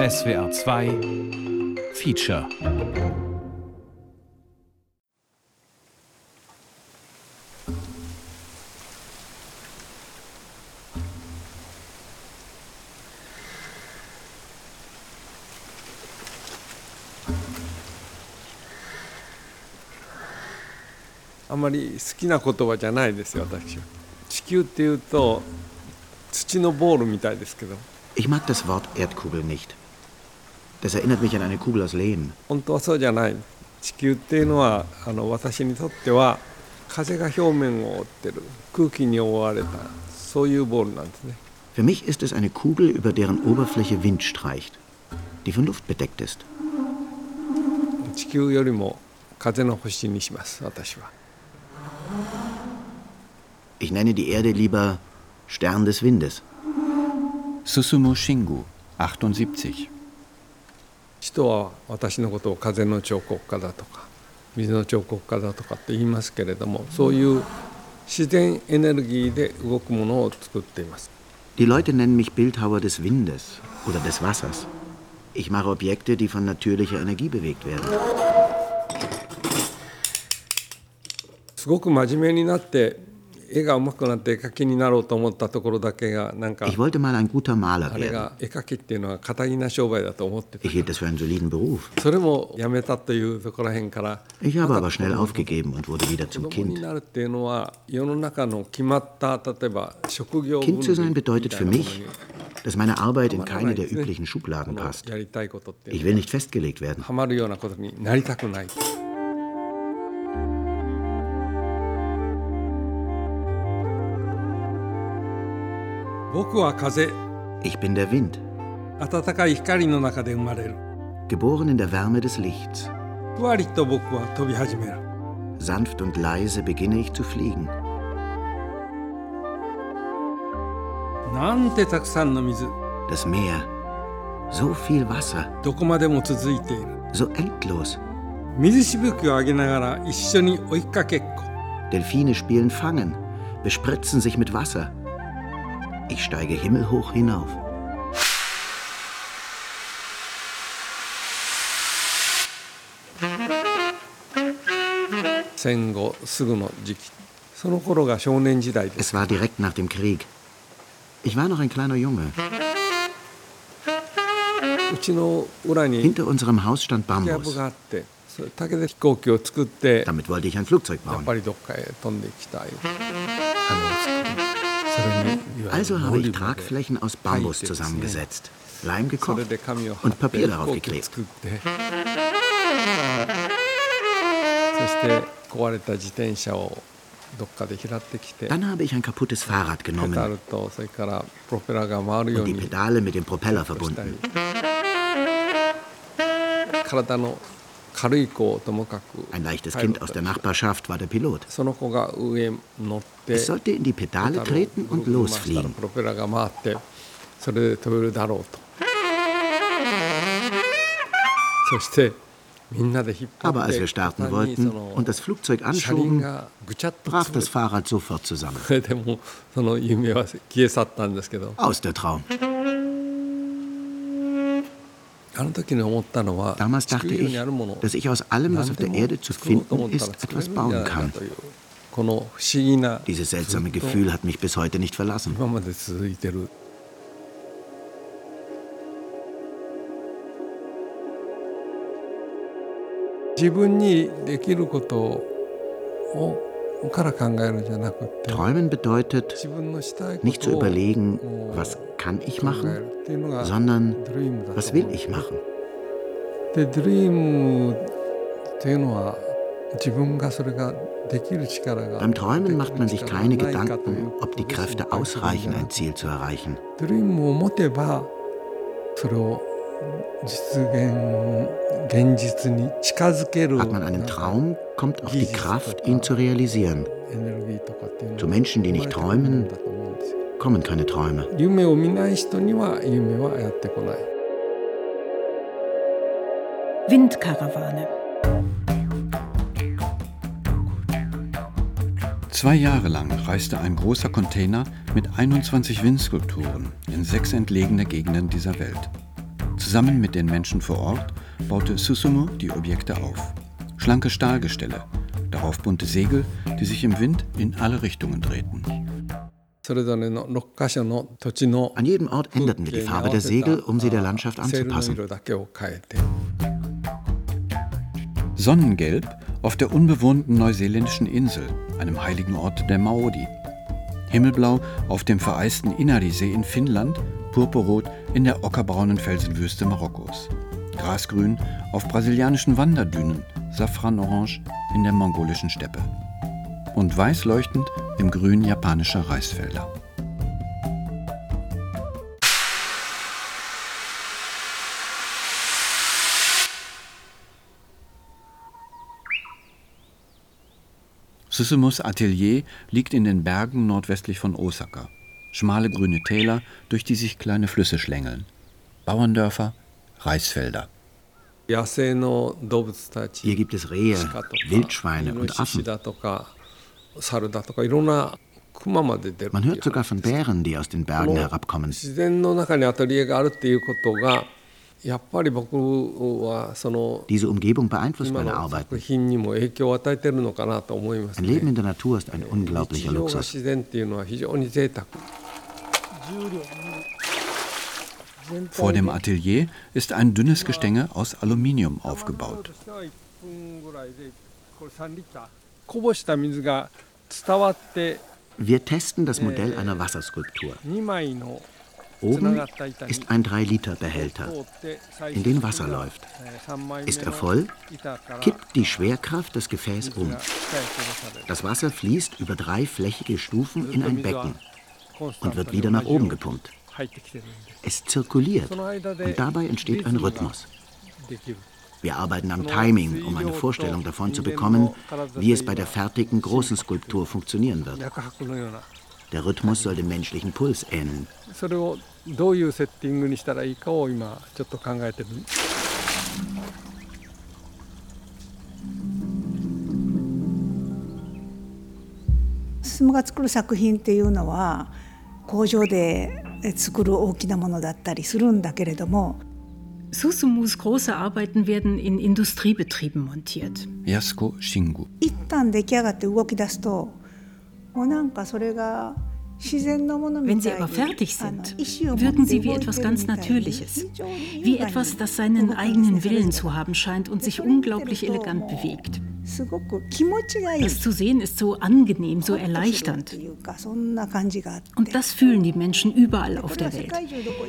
SWR 2 Featureあまり好きな言葉じゃないですよ私は地球っていうと土のボールみたいですけど Ich mag das Wort Erdkugel nicht. Das erinnert mich an eine Kugel aus Lehm. 本当はそうじゃない地球っていうのはあの私にとっては風が表面を覆ってる空気に覆われたそういうボールなんですね Für mich ist es eine Kugel, über deren Oberfläche Wind streicht, die von Luft bedeckt ist. 地球よりも風の星にします私は Ich nenne die Erde lieber Stern des Windes. Susumu Shingu, 78. 人は私のことを風の彫刻家だとか水の彫刻家だとかって言いますけれどもそういう自然エネルギーで動くものを作っています Die Leute nennen mich Bildhauer des Windes oder des Wassers. Ich mache Objekte, die von natürlicher Energie bewegt werden. すごく真面目になって 絵が上手くなって絵描きになろうと思ったところだけがなんか Ich wollte mal ein guter Maler あれ werden. が絵描きっていうのは堅気な商売だと思ってた Ich hielt das für einen soliden Beruf. それもやめたというところらへんから Ich habe aber schnell aufgegeben und wurde wieder 子 zum 供に Kind. なるっていうのは世の中の決まった例えば職業 Kind zu sein 分類 bedeutet für みたいな mich, ものに dass meine Arbeit in はまら keine ない der ですね üblichen Schubladen この passt. やりたいことっていう Ich の will は nicht festgelegt werden. はまるようなことになりたくない Ich bin der Wind. Geboren in der Wärme des Lichts. Sanft und leise beginne ich zu fliegen. Das Meer. So viel Wasser. So endlos. Delfine spielen Fangen, bespritzen sich mit Wasser. Ich steige himmelhoch hinauf. Es war direkt nach dem Krieg. Ich war noch ein kleiner Junge. Hinter unserem Haus stand Bambus. Damit wollte ich ein Flugzeug bauen. Also habe ich Tragflächen aus Bambus zusammengesetzt, Leim gekocht und Papier darauf geklebt. Dann habe ich ein kaputtes Fahrrad genommen und die Pedale mit dem Propeller verbunden. Ein leichtes Kind aus der Nachbarschaft war der Pilot. Es sollte in die Pedale treten und losfliegen. Aber als wir starten wollten und das Flugzeug anschoben, brach das Fahrrad sofort zusammen. Aus der Traum. Damals dachte ich, dass ich aus allem, was auf der Erde zu finden ist, etwas bauen kann. Dieses seltsame Gefühl hat mich bis heute nicht verlassen. Träumen bedeutet, nicht zu überlegen, was kann ich machen, sondern was will ich machen. Beim Träumen macht man sich keine Gedanken, ob die Kräfte ausreichen, ein Ziel zu erreichen. Hat man einen Traum, kommt auch die Kraft, ihn zu realisieren. Zu Menschen, die nicht träumen, kommen keine Träume. Windkarawane. Zwei Jahre lang reiste ein großer Container mit 21 Windskulpturen in sechs entlegene Gegenden dieser Welt. Zusammen mit den Menschen vor Ort baute Susumu die Objekte auf. Schlanke Stahlgestelle, darauf bunte Segel, die sich im Wind in alle Richtungen drehten. An jedem Ort änderten wir die Farbe der Segel, um sie der Landschaft anzupassen. Sonnengelb auf der unbewohnten neuseeländischen Insel, einem heiligen Ort der Maori. Himmelblau auf dem vereisten Inarisee in Finnland, purpurrot in der ockerbraunen Felsenwüste Marokkos. Grasgrün auf brasilianischen Wanderdünen, safranorange in der mongolischen Steppe. Und weiß leuchtend im Grün japanischer Reisfelder. Susumus Atelier liegt in den Bergen nordwestlich von Osaka. Schmale grüne Täler, durch die sich kleine Flüsse schlängeln. Bauerndörfer, Reisfelder. Hier gibt es Rehe, Wildschweine und Affen. Man hört sogar von Bären, die aus den Bergen herabkommen. Diese Umgebung beeinflusst meine Arbeit. Ein Leben in der Natur ist ein unglaublicher Luxus. Vor dem Atelier ist ein dünnes Gestänge aus Aluminium aufgebaut. Wir testen das Modell einer Wasserskulptur. Oben ist ein 3-Liter-Behälter, in den Wasser läuft. Ist er voll, kippt die Schwerkraft das Gefäß um. Das Wasser fließt über drei flächige Stufen in ein Becken und wird wieder nach oben gepumpt. Es zirkuliert und dabei entsteht ein Rhythmus. Wir arbeiten am Timing, um eine Vorstellung davon zu bekommen, wie es bei der fertigen großen Skulptur funktionieren wird. Der Rhythmus soll dem menschlichen Puls ähneln. それをどういうセッティングにしたらいいかを今ちょっと考えてる。進が作る作品っていうのは 工場で作る大きなものだったりするんだけれども Susumus große Arbeiten werden in Industriebetrieben montiert. Yasuko Shingu. 一旦出来上がって動き出すともうなんかそれが Wenn sie aber fertig sind, wirken sie wie etwas ganz Natürliches, wie etwas, das seinen eigenen Willen zu haben scheint und sich unglaublich elegant bewegt. Das zu sehen ist so angenehm, so erleichternd. Und das fühlen die Menschen überall auf der Welt.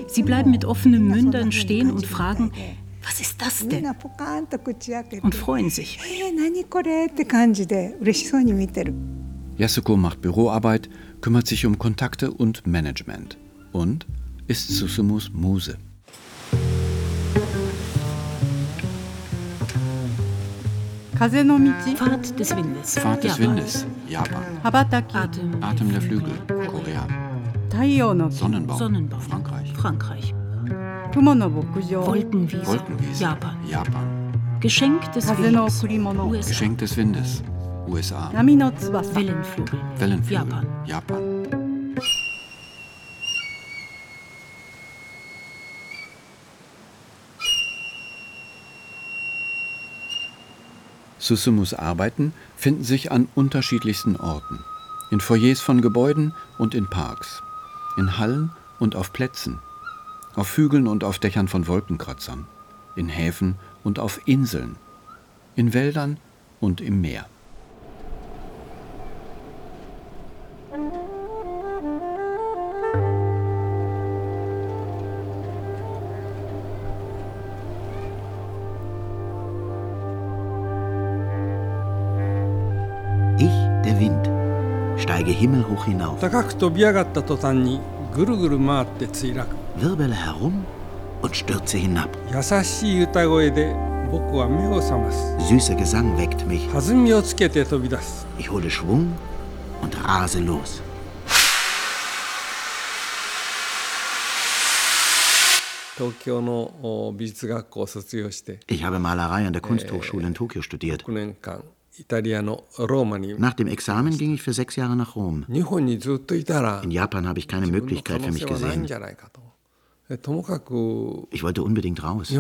Sie bleiben mit offenen Mündern stehen und fragen, was ist das denn? Und freuen sich. Yasuko macht Büroarbeit, kümmert sich um Kontakte und Management und ist Susumus Muse. Fahrt des Windes. Fahrt des Windes, Japan. Atem, Atem der Flügel, Korea. Sonnenbaum, Sonnenbaum, Frankreich. Frankreich. Wolkenwiese, Wolkenwiese, Japan. Japan. Geschenk des Windes, USA. Geschenk des Windes, USA. Wellenflügel, Wellenflügel, Japan. Japan. Susumus Arbeiten finden sich an unterschiedlichsten Orten. In Foyers von Gebäuden und in Parks. In Hallen und auf Plätzen. Auf Hügeln und auf Dächern von Wolkenkratzern. In Häfen und auf Inseln. In Wäldern und im Meer. Himmel hoch hinauf, wirbele herum und stürze hinab. Süßer Gesang weckt mich. Ich hole Schwung und rase los. Ich habe Malerei an der Kunsthochschule in Tokio studiert. Nach dem Examen ging ich für sechs Jahre nach Rom. In Japan habe ich keine Möglichkeit für mich gesehen. Ich wollte unbedingt raus.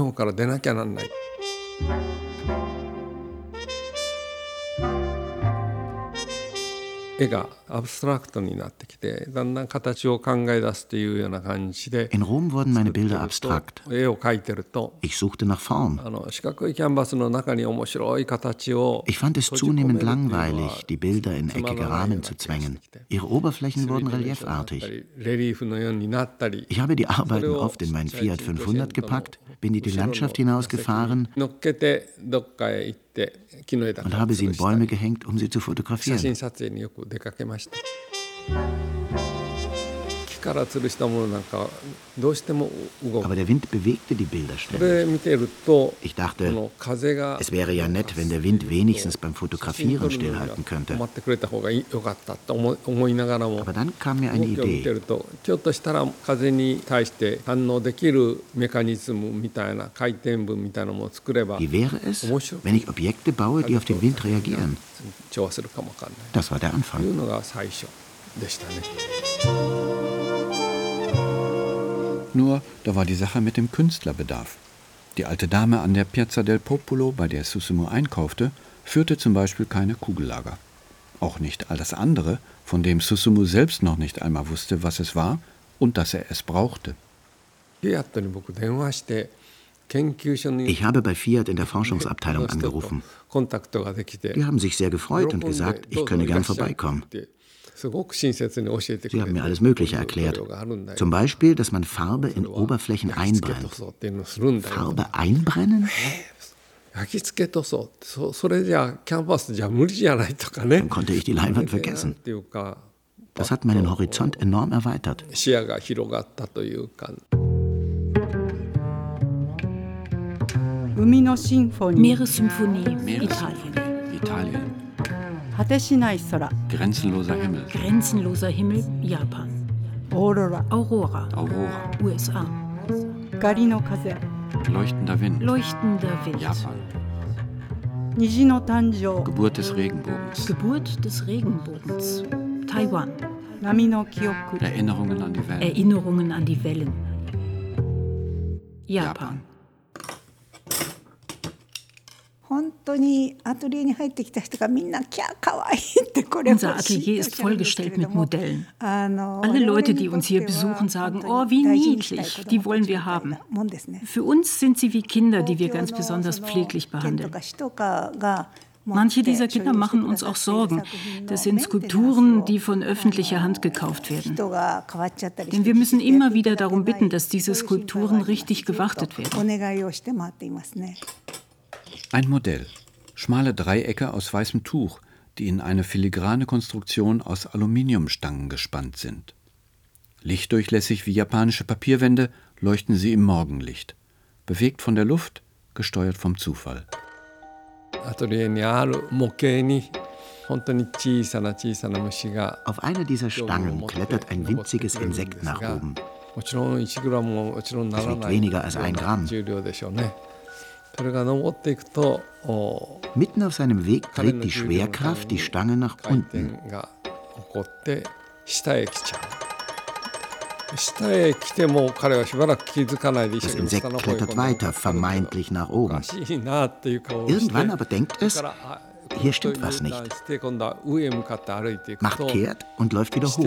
Japan habe ich keine 自分の可 Möglichkeit für 能 mich 性はないん gesehen. じゃないかと Ich wollte unbedingt raus. In Rom wurden meine Bilder abstrakt. Ich suchte nach Form. Ich fand es zunehmend langweilig, die Bilder in eckige Rahmen zu zwängen. Ihre Oberflächen wurden reliefartig. Ich habe die Arbeiten oft in mein Fiat 500 gepackt, bin in die Landschaft hinausgefahren und habe sie in Bäume gehängt, um sie zu fotografieren. Aber der Wind bewegte die Bilder schnell. Ich dachte, es wäre ja nett, wenn der Wind wenigstens beim Fotografieren stillhalten könnte. Aber dann kam mir eine Idee. Wie wäre es, wenn ich Objekte baue, die auf den Wind reagieren? Das war der Anfang. Nur da war die Sache mit dem Künstlerbedarf. Die alte Dame an der Piazza del Popolo, bei der Susumu einkaufte, führte zum Beispiel keine Kugellager. Auch nicht all das andere, von dem Susumu selbst noch nicht einmal wusste, was es war und dass er es brauchte. Ich habe bei Fiat in der Forschungsabteilung angerufen. Die haben sich sehr gefreut und gesagt, ich könne gern vorbeikommen. Sie haben mir alles Mögliche erklärt. Zum Beispiel, dass man Farbe in Oberflächen einbrennt. Farbe einbrennen? Dann konnte ich die Leinwand vergessen. Das hat meinen Horizont enorm erweitert. Meeressymphonie, Italien. Italien. Grenzenloser Himmel. Grenzenloser Himmel, Japan. Aurora. Aurora. Aurora. USA. Leuchtender Wind. Leuchtender Wind. Japan. Geburt des Regenbogens. Geburt des Regenbogens. Taiwan. Erinnerungen an die Wellen. Erinnerungen an die Wellen. Japan. Japan. Unser Atelier ist vollgestellt mit Modellen. Alle Leute, die uns hier besuchen, sagen, oh, wie niedlich, die wollen wir haben. Für uns sind sie wie Kinder, die wir ganz besonders pfleglich behandeln. Manche dieser Kinder machen uns auch Sorgen. Das sind Skulpturen, die von öffentlicher Hand gekauft werden. Denn wir müssen immer wieder darum bitten, dass diese Skulpturen richtig gewartet werden. Ein Modell. Schmale Dreiecke aus weißem Tuch, die in eine filigrane Konstruktion aus Aluminiumstangen gespannt sind. Lichtdurchlässig wie japanische Papierwände leuchten sie im Morgenlicht. Bewegt von der Luft, gesteuert vom Zufall. Auf einer dieser Stangen klettert ein winziges Insekt nach oben. Es wiegt weniger als ein Gramm. Mitten auf seinem Weg dreht die Schwerkraft die Stange nach unten. Das Insekt klettert weiter, vermeintlich nach oben. Irgendwann aber denkt es, hier stimmt was nicht. Macht kehrt und läuft wieder hoch.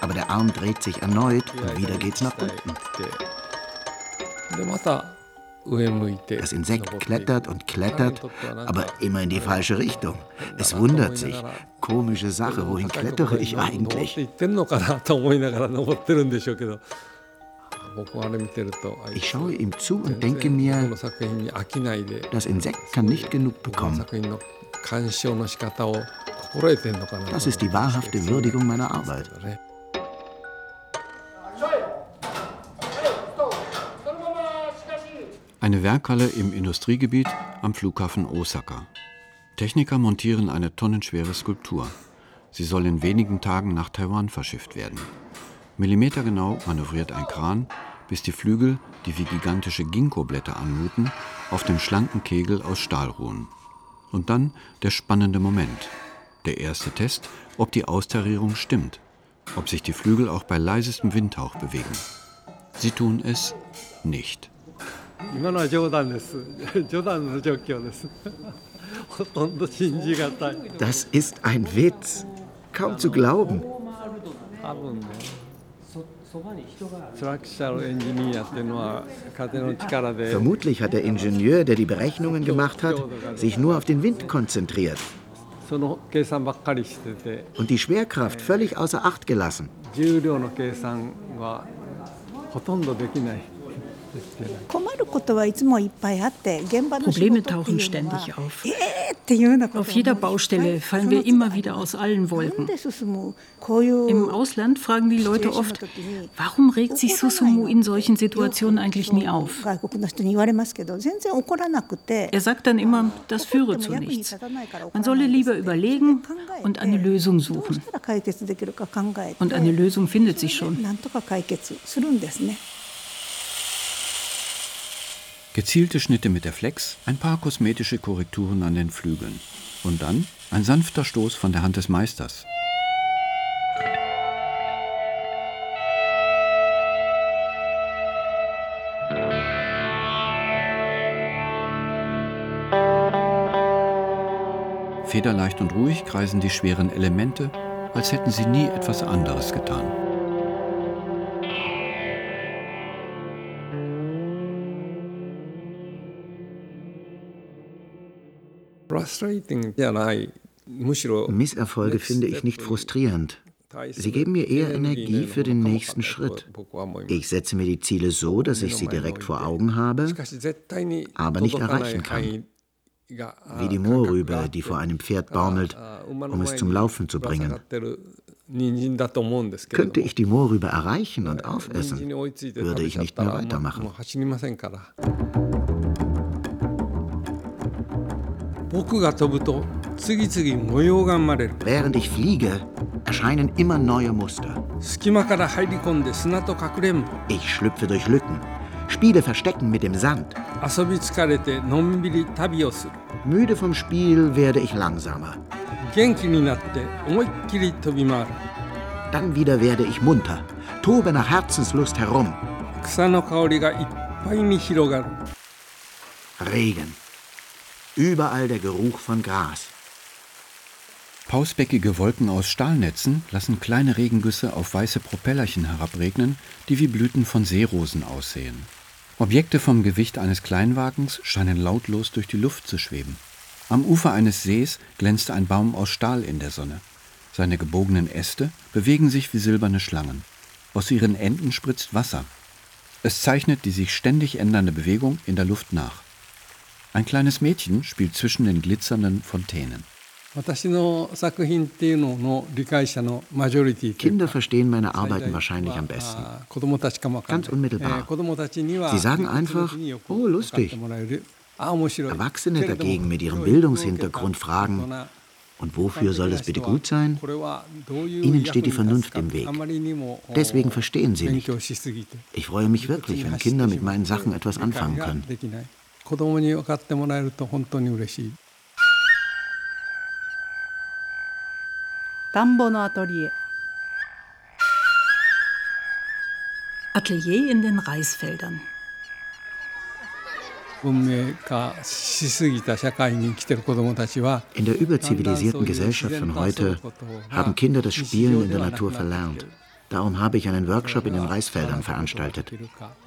Aber der Arm dreht sich erneut und wieder geht's nach unten. Das Insekt klettert und klettert, aber immer in die falsche Richtung. Es wundert sich. Komische Sache, wohin klettere ich eigentlich? Ich schaue ihm zu und denke mir, das Insekt kann nicht genug bekommen. Das ist die wahrhafte Würdigung meiner Arbeit. Eine Werkhalle im Industriegebiet am Flughafen Osaka. Techniker montieren eine tonnenschwere Skulptur. Sie soll in wenigen Tagen nach Taiwan verschifft werden. Millimetergenau manövriert ein Kran, bis die Flügel, die wie gigantische Ginkgo-Blätter anmuten, auf dem schlanken Kegel aus Stahl ruhen. Und dann der spannende Moment, der erste Test, ob die Austarierung stimmt. ob sich die Flügel auch bei leisestem Windhauch bewegen. Sie tun es nicht. Das ist ein Witz. Kaum zu glauben. Vermutlich hat der Ingenieur, der die Berechnungen gemacht hat, sich nur auf den Wind konzentriert und die Schwerkraft völlig außer Acht gelassen. Probleme tauchen ständig auf. Auf jeder Baustelle fallen wir immer wieder aus allen Wolken. Im Ausland fragen die Leute oft, warum regt sich Susumu in solchen Situationen eigentlich nie auf? Er sagt dann immer, das führe zu nichts. Man solle lieber überlegen und eine Lösung suchen. Und eine Lösung findet sich schon. Gezielte Schnitte mit der Flex, ein paar kosmetische Korrekturen an den Flügeln. Und dann ein sanfter Stoß von der Hand des Meisters. Federleicht und ruhig kreisen die schweren Elemente, als hätten sie nie etwas anderes getan. Misserfolge finde ich nicht frustrierend. Sie geben mir eher Energie für den nächsten Schritt. Ich setze mir die Ziele so, dass ich sie direkt vor Augen habe, aber nicht erreichen kann. Wie die Mohrrübe, die vor einem Pferd baumelt, um es zum Laufen zu bringen. Könnte ich die Mohrrübe erreichen und aufessen, würde ich nicht mehr weitermachen. Während ich fliege, erscheinen immer neue Muster. Ich schlüpfe durch Lücken, spiele Verstecken mit dem Sand. Müde vom Spiel werde ich langsamer. Dann wieder werde ich munter, tobe nach Herzenslust herum. Regen. Überall der Geruch von Gras. Pausbäckige Wolken aus Stahlnetzen lassen kleine Regengüsse auf weiße Propellerchen herabregnen, die wie Blüten von Seerosen aussehen. Objekte vom Gewicht eines Kleinwagens scheinen lautlos durch die Luft zu schweben. Am Ufer eines Sees glänzt ein Baum aus Stahl in der Sonne. Seine gebogenen Äste bewegen sich wie silberne Schlangen. Aus ihren Enden spritzt Wasser. Es zeichnet die sich ständig ändernde Bewegung in der Luft nach. Ein kleines Mädchen spielt zwischen den glitzernden Fontänen. Kinder verstehen meine Arbeiten wahrscheinlich am besten. Ganz unmittelbar. Sie sagen einfach, oh lustig. Erwachsene dagegen mit ihrem Bildungshintergrund fragen, und wofür soll das bitte gut sein? Ihnen steht die Vernunft im Weg. Deswegen verstehen sie nicht. Ich freue mich wirklich, wenn Kinder mit meinen Sachen etwas anfangen können. 子供に分かってもらえると本当に嬉しい田んぼのアトリエ Atelier in den Reisfeldern. In der überzivilisierten Gesellschaft von heute haben Kinder das Spielen in der Natur verlernt. Darum habe ich einen Workshop in den Reisfeldern veranstaltet.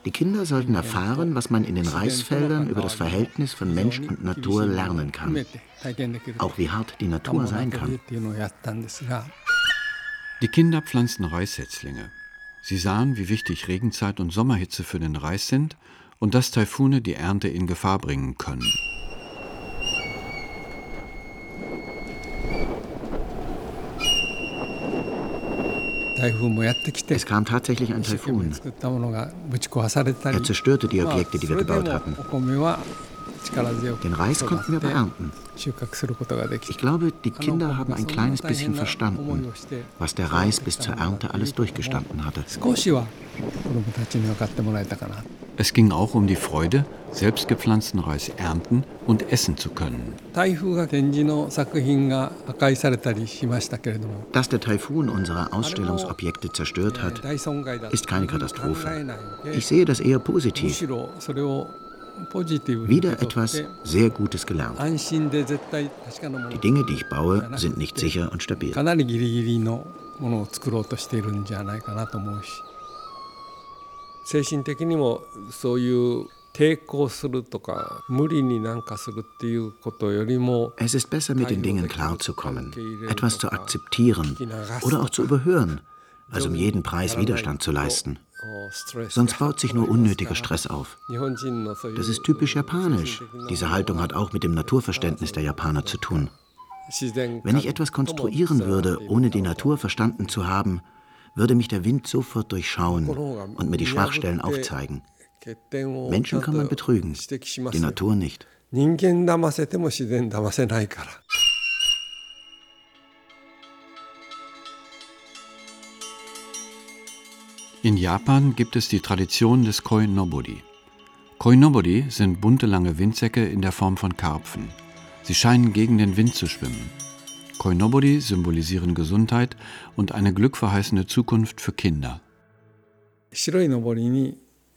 Die Kinder sollten erfahren, was man in den Reisfeldern über das Verhältnis von Mensch und Natur lernen kann. Auch wie hart die Natur sein kann. Die Kinder pflanzten Reissetzlinge. Sie sahen, wie wichtig Regenzeit und Sommerhitze für den Reis sind und dass Taifune die Ernte in Gefahr bringen können. Es kam tatsächlich ein Taifun. Er zerstörte die Objekte, die wir gebaut hatten. Den Reis konnten wir beernten. Ich glaube, die Kinder haben ein kleines bisschen verstanden, was der Reis bis zur Ernte alles durchgestanden hatte. Es ging auch um die Freude, selbstgepflanzten Reis ernten und essen zu können. Dass der Taifun unsere Ausstellungsobjekte zerstört hat, ist keine Katastrophe. Ich sehe das eher positiv. Wieder etwas sehr Gutes gelernt. Die Dinge, die ich baue, sind nicht sicher und stabil. 精神的にもそういう抵抗するとか無理になんかするっていうことよりも Es ist besser mit den Dingen klarzukommen, etwas zu akzeptieren oder auch zu überhören, als um jeden Preis Widerstand zu leisten. Sonst baut sich nur unnötiger Stress auf. Das ist typisch japanisch. Diese Haltung hat auch mit dem Naturverständnis der Japaner zu tun. Wenn ich etwas konstruieren würde, ohne die Natur verstanden zu haben, würde mich der Wind sofort durchschauen und mir die Schwachstellen aufzeigen. Menschen kann man betrügen, die Natur nicht. In Japan gibt es die Tradition des Koinobori. Koinobori sind bunte lange Windsäcke in der Form von Karpfen. Sie scheinen gegen den Wind zu schwimmen. Koinobori symbolisieren Gesundheit und eine glückverheißende Zukunft für Kinder.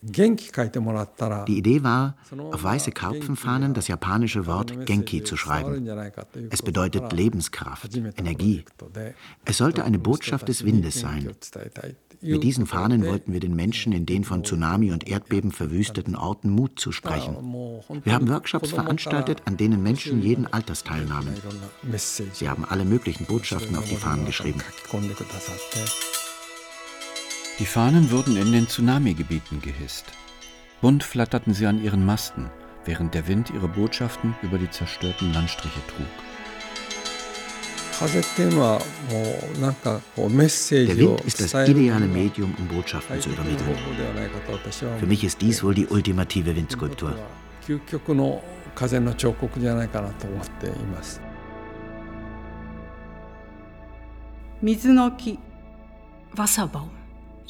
Die Idee war, auf weiße Karpfenfahnen das japanische Wort Genki zu schreiben. Es bedeutet Lebenskraft, Energie. Es sollte eine Botschaft des Windes sein. Mit diesen Fahnen wollten wir den Menschen in den von Tsunami und Erdbeben verwüsteten Orten Mut zusprechen. Wir haben Workshops veranstaltet, an denen Menschen jeden Alters teilnahmen. Sie haben alle möglichen Botschaften auf die Fahnen geschrieben. Die Fahnen wurden in den Tsunami-Gebieten gehisst. Bunt flatterten sie an ihren Masten, während der Wind ihre Botschaften über die zerstörten Landstriche trug. Der Wind ist das ideale Medium, um Botschaften zu übermitteln. Für mich ist dies wohl die ultimative Windskulptur. Wasserbaum,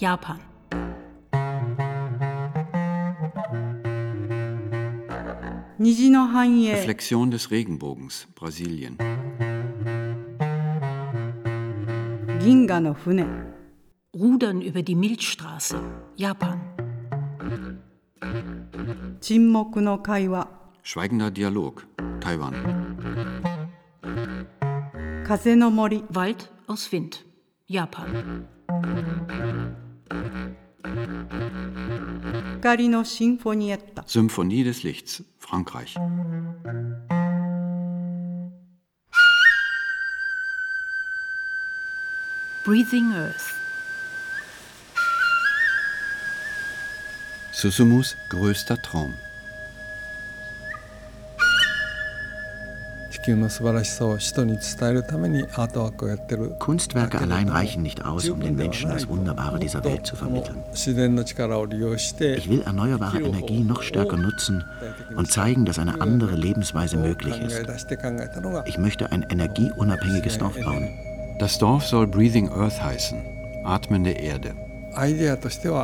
Japan. Reflexion des Regenbogens, Brasilien. Ginga no Fune. Rudern über die Milchstraße, Japan. No kaiwa. Schweigender Dialog, Taiwan. Kase no mori. Wald aus Wind, Japan. Symphonie des Lichts, Frankreich. Breathing Earth. Susumus größter Traum. Kunstwerke allein reichen nicht aus, um den Menschen das Wunderbare dieser Welt zu vermitteln. Ich will erneuerbare Energie noch stärker nutzen und zeigen, dass eine andere Lebensweise möglich ist. Ich möchte ein energieunabhängiges Dorf bauen. Das Dorf soll Breathing Earth heißen, atmende Erde.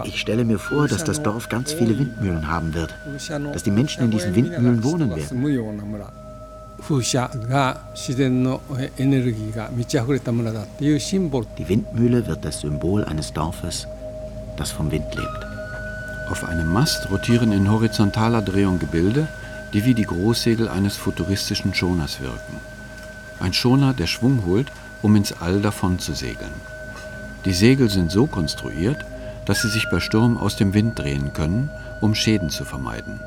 Ich stelle mir vor, dass das Dorf ganz viele Windmühlen haben wird, dass die Menschen in diesen Windmühlen wohnen werden. Die Windmühle wird das Symbol eines Dorfes, das vom Wind lebt. Auf einem Mast rotieren in horizontaler Drehung Gebilde, die wie die Großsegel eines futuristischen Schoners wirken. Ein Schoner, der Schwung holt um ins All davon zu segeln. Die Segel sind so konstruiert, dass sie sich bei Sturm aus dem Wind drehen können, um Schäden zu vermeiden.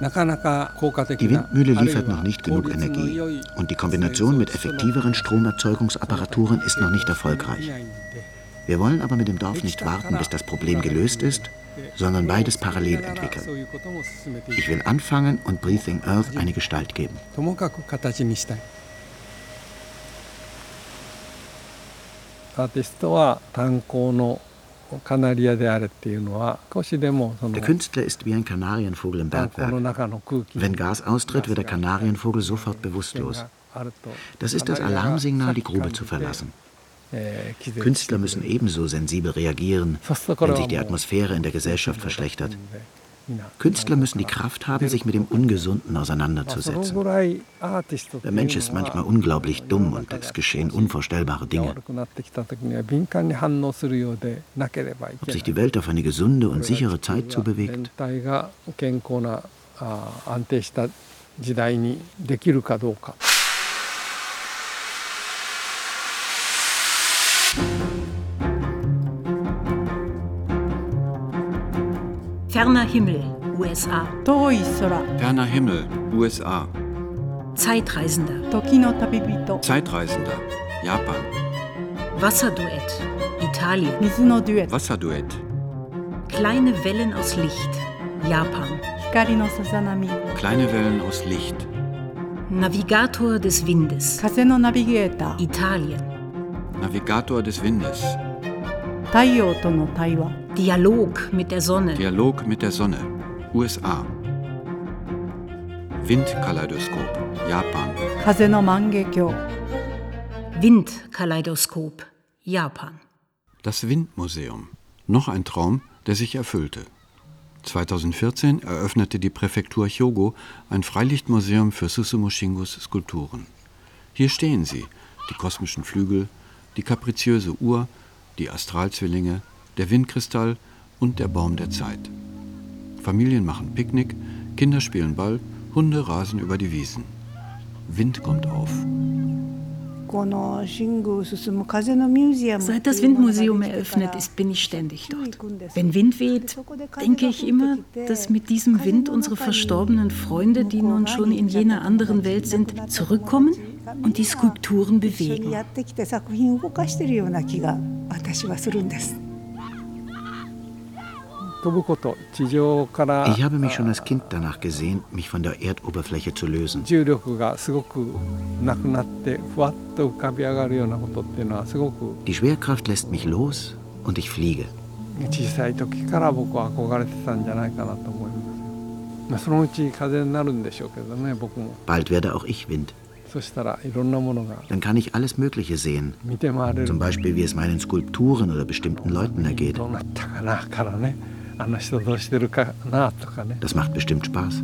Die Windmühle liefert noch nicht genug Energie und die Kombination mit effektiveren Stromerzeugungsapparaturen ist noch nicht erfolgreich. Wir wollen aber mit dem Dorf nicht warten, bis das Problem gelöst ist, sondern beides parallel entwickeln. Ich will anfangen und Breathing Earth eine Gestalt geben. アーティストは炭鉱の der Künstler ist wie ein Kanarienvogel im Bergwerk. Wenn Gas austritt, wird der Kanarienvogel sofort bewusstlos. Das ist das Alarmsignal, die Grube zu verlassen. Äh, Künstler müssen ebenso sensibel reagieren, wenn sich die Atmosphäre in der Gesellschaft verschlechtert. Künstler müssen die Kraft haben, sich mit dem Ungesunden auseinanderzusetzen. Der Mensch ist manchmal unglaublich dumm und es geschehen unvorstellbare Dinge. Ob sich die Welt auf eine gesunde und sichere Zeit zubewegt, Ferner Himmel, USA. Ferner Himmel, USA. Zeitreisender. Zeitreisender, Japan. Wasserduett, Italien. Wasserduett. Kleine Wellen aus Licht, Japan. Kleine Wellen aus Licht. Navigator des Windes. Italien. Navigator des Windes. Dialog mit der Sonne. Dialog mit der Sonne. USA. Windkaleidoskop. Japan. Windkaleidoskop. Japan. Das Windmuseum. Noch ein Traum, der sich erfüllte. 2014 eröffnete die Präfektur Hyogo ein Freilichtmuseum für Susumu Shingos Skulpturen. Hier stehen sie, die kosmischen Flügel, die kapriziöse Uhr, die Astralzwillinge, der Windkristall und der Baum der Zeit. Familien machen Picknick, Kinder spielen Ball, Hunde rasen über die Wiesen. Wind kommt auf. Seit das Windmuseum eröffnet ist, bin ich ständig dort. Wenn Wind weht, denke ich immer, dass mit diesem Wind unsere verstorbenen Freunde, die nun schon in jener anderen Welt sind, zurückkommen und die Skulpturen bewegen. Ich habe mich schon als Kind danach gesehen, mich von der Erdoberfläche zu lösen. Die Schwerkraft lässt mich los und ich fliege. Bald werde auch ich Wind. Dann kann ich alles Mögliche sehen. Zum Beispiel, wie es meinen Skulpturen oder bestimmten Leuten ergeht. Das macht bestimmt Spaß.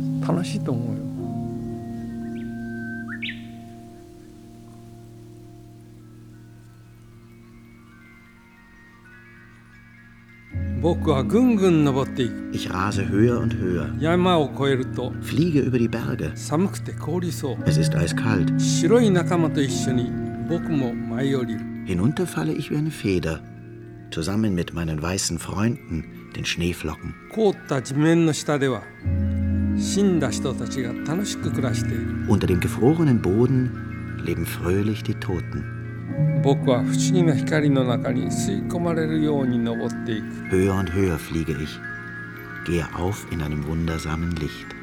Ich rase höher und höher. Fliege über die Berge. Es ist eiskalt. Hinunter falle ich wie eine Feder, zusammen mit meinen weißen Freunden, den Schneeflocken. Unter dem gefrorenen Boden leben fröhlich die Toten. Höher und höher fliege ich, gehe auf in einem wundersamen Licht.